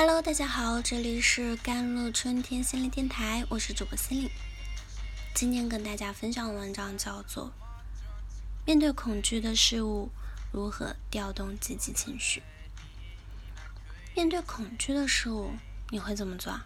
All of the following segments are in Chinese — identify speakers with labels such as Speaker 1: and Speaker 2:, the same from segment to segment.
Speaker 1: Hello，大家好，这里是甘露春天心灵电台，我是主播心灵。今天跟大家分享的文章叫做《面对恐惧的事物，如何调动积极情绪》。面对恐惧的事物，你会怎么做？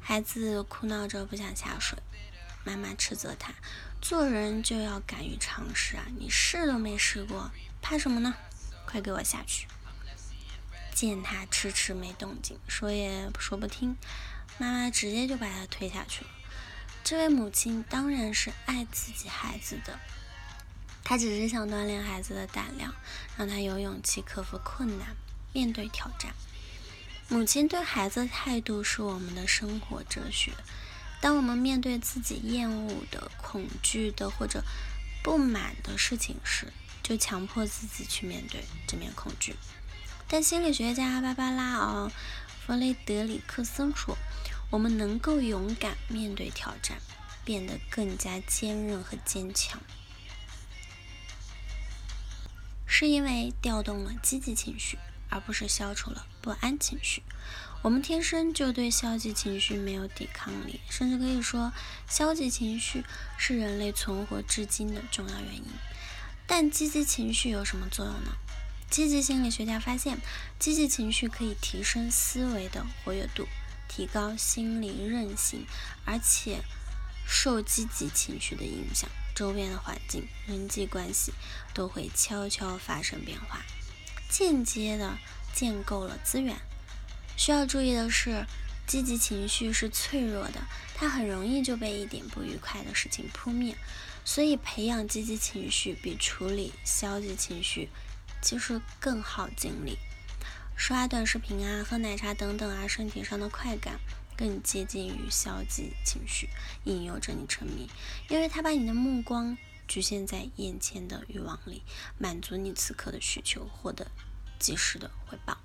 Speaker 1: 孩子哭闹着不想下水，妈妈斥责他：“做人就要敢于尝试啊，你试都没试过，怕什么呢？快给我下去！”见他迟迟没动静，说也说不听，妈妈直接就把他推下去了。这位母亲当然是爱自己孩子的，她只是想锻炼孩子的胆量，让他有勇气克服困难，面对挑战。母亲对孩子态度是我们的生活哲学。当我们面对自己厌恶的、恐惧的或者不满的事情时，就强迫自己去面对这面恐惧。但心理学家芭芭拉·弗雷德里克森说：“我们能够勇敢面对挑战，变得更加坚韧和坚强，是因为调动了积极情绪，而不是消除了不安情绪。我们天生就对消极情绪没有抵抗力，甚至可以说，消极情绪是人类存活至今的重要原因。但积极情绪有什么作用呢？”积极心理学家发现，积极情绪可以提升思维的活跃度，提高心理韧性，而且受积极情绪的影响，周边的环境、人际关系都会悄悄发生变化，间接的建构了资源。需要注意的是，积极情绪是脆弱的，它很容易就被一点不愉快的事情扑灭，所以培养积极情绪比处理消极情绪。其实更耗精力，刷短视频啊、喝奶茶等等啊，身体上的快感更接近于消极情绪，引诱着你沉迷，因为它把你的目光局限在眼前的欲望里，满足你此刻的需求，获得及时的回报，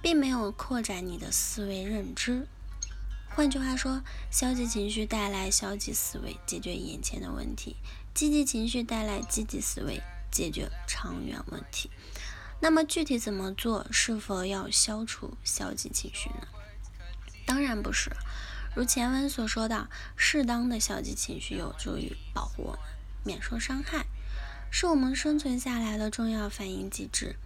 Speaker 1: 并没有扩展你的思维认知。换句话说，消极情绪带来消极思维，解决眼前的问题；积极情绪带来积极思维。解决长远问题，那么具体怎么做？是否要消除消极情绪呢？当然不是。如前文所说的，适当的消极情绪有助于保护我们免受伤害，是我们生存下来的重要反应机制。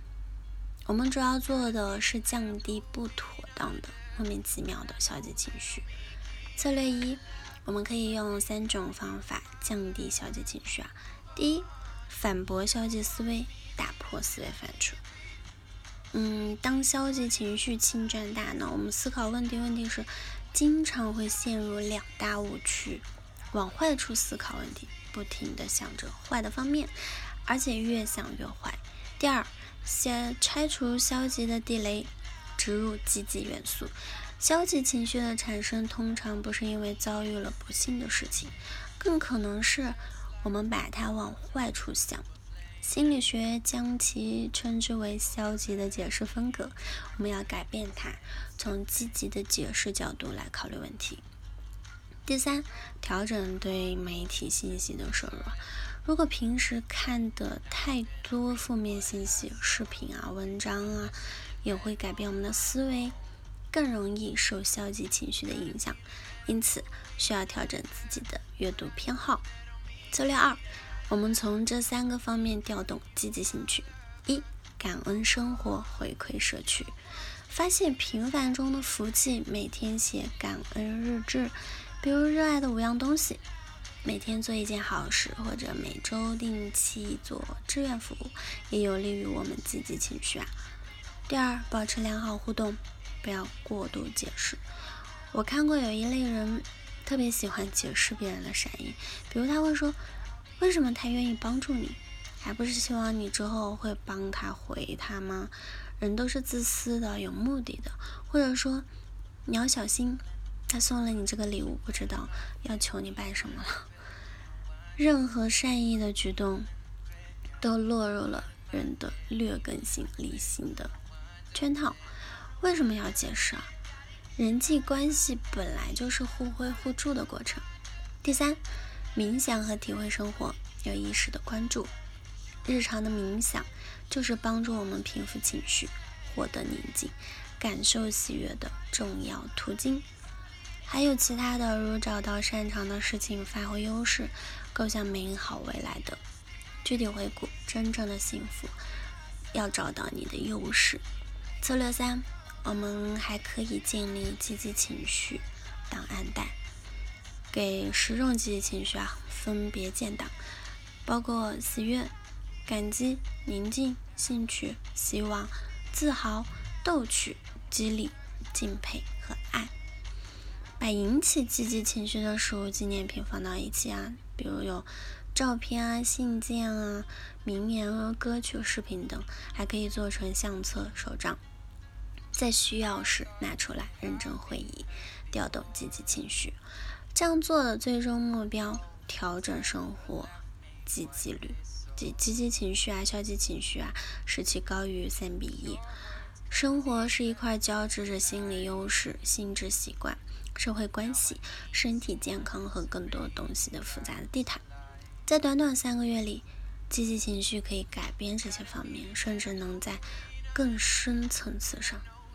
Speaker 1: 我们主要做的是降低不妥当的、莫名其妙的消极情绪。策略一，我们可以用三种方法降低消极情绪啊。第一。反驳消极思维，打破思维犯处。嗯，当消极情绪侵占大脑，我们思考问题问题时，经常会陷入两大误区：往坏处思考问题，不停的想着坏的方面，而且越想越坏。第二，先拆除消极的地雷，植入积极元素。消极情绪的产生，通常不是因为遭遇了不幸的事情，更可能是。我们把它往坏处想，心理学将其称之为消极的解释风格。我们要改变它，从积极的解释角度来考虑问题。第三，调整对媒体信息的摄入。如果平时看的太多负面信息、视频啊、文章啊，也会改变我们的思维，更容易受消极情绪的影响。因此，需要调整自己的阅读偏好。策略二，我们从这三个方面调动积极兴趣：一、感恩生活，回馈社区，发现平凡中的福气，每天写感恩日志，比如热爱的五样东西，每天做一件好事，或者每周定期做志愿服务，也有利于我们积极情绪啊。第二，保持良好互动，不要过度解释。我看过有一类人。特别喜欢解释别人的善意，比如他会说：“为什么他愿意帮助你，还不是希望你之后会帮他回他吗？”人都是自私的，有目的的。或者说：“你要小心，他送了你这个礼物，不知道要求你办什么了。”任何善意的举动都落入了人的劣根性、理性的圈套。为什么要解释啊？人际关系本来就是互惠互助的过程。第三，冥想和体会生活，有意识的关注。日常的冥想就是帮助我们平复情绪，获得宁静。感受喜悦的重要途径。还有其他的，如找到擅长的事情，发挥优势，构想美好未来的。具体回顾，真正的幸福要找到你的优势。策略三，我们还可以建立积极情绪档案袋，给十种积极情绪啊分别建档，包括喜悦、感激、宁静、兴趣、希望、自豪、逗趣、激励、敬佩和爱。把引起积极情绪的事物纪念品放到一起啊，比如有照片啊、信件啊、名言啊、歌曲、视频等，还可以做成相册、手账，在需要时拿出来认真回忆，调动积极情绪。这样做的最终目标，调整生活积极率，即积极情绪啊、消极情绪啊，使其高于三比一。生活是一块交织着心理优势、心智习惯。社会关系、身体健康和更多东西的复杂的地毯，在短短三个月里，积极情绪可以改变这些方面，甚至能在更深层次上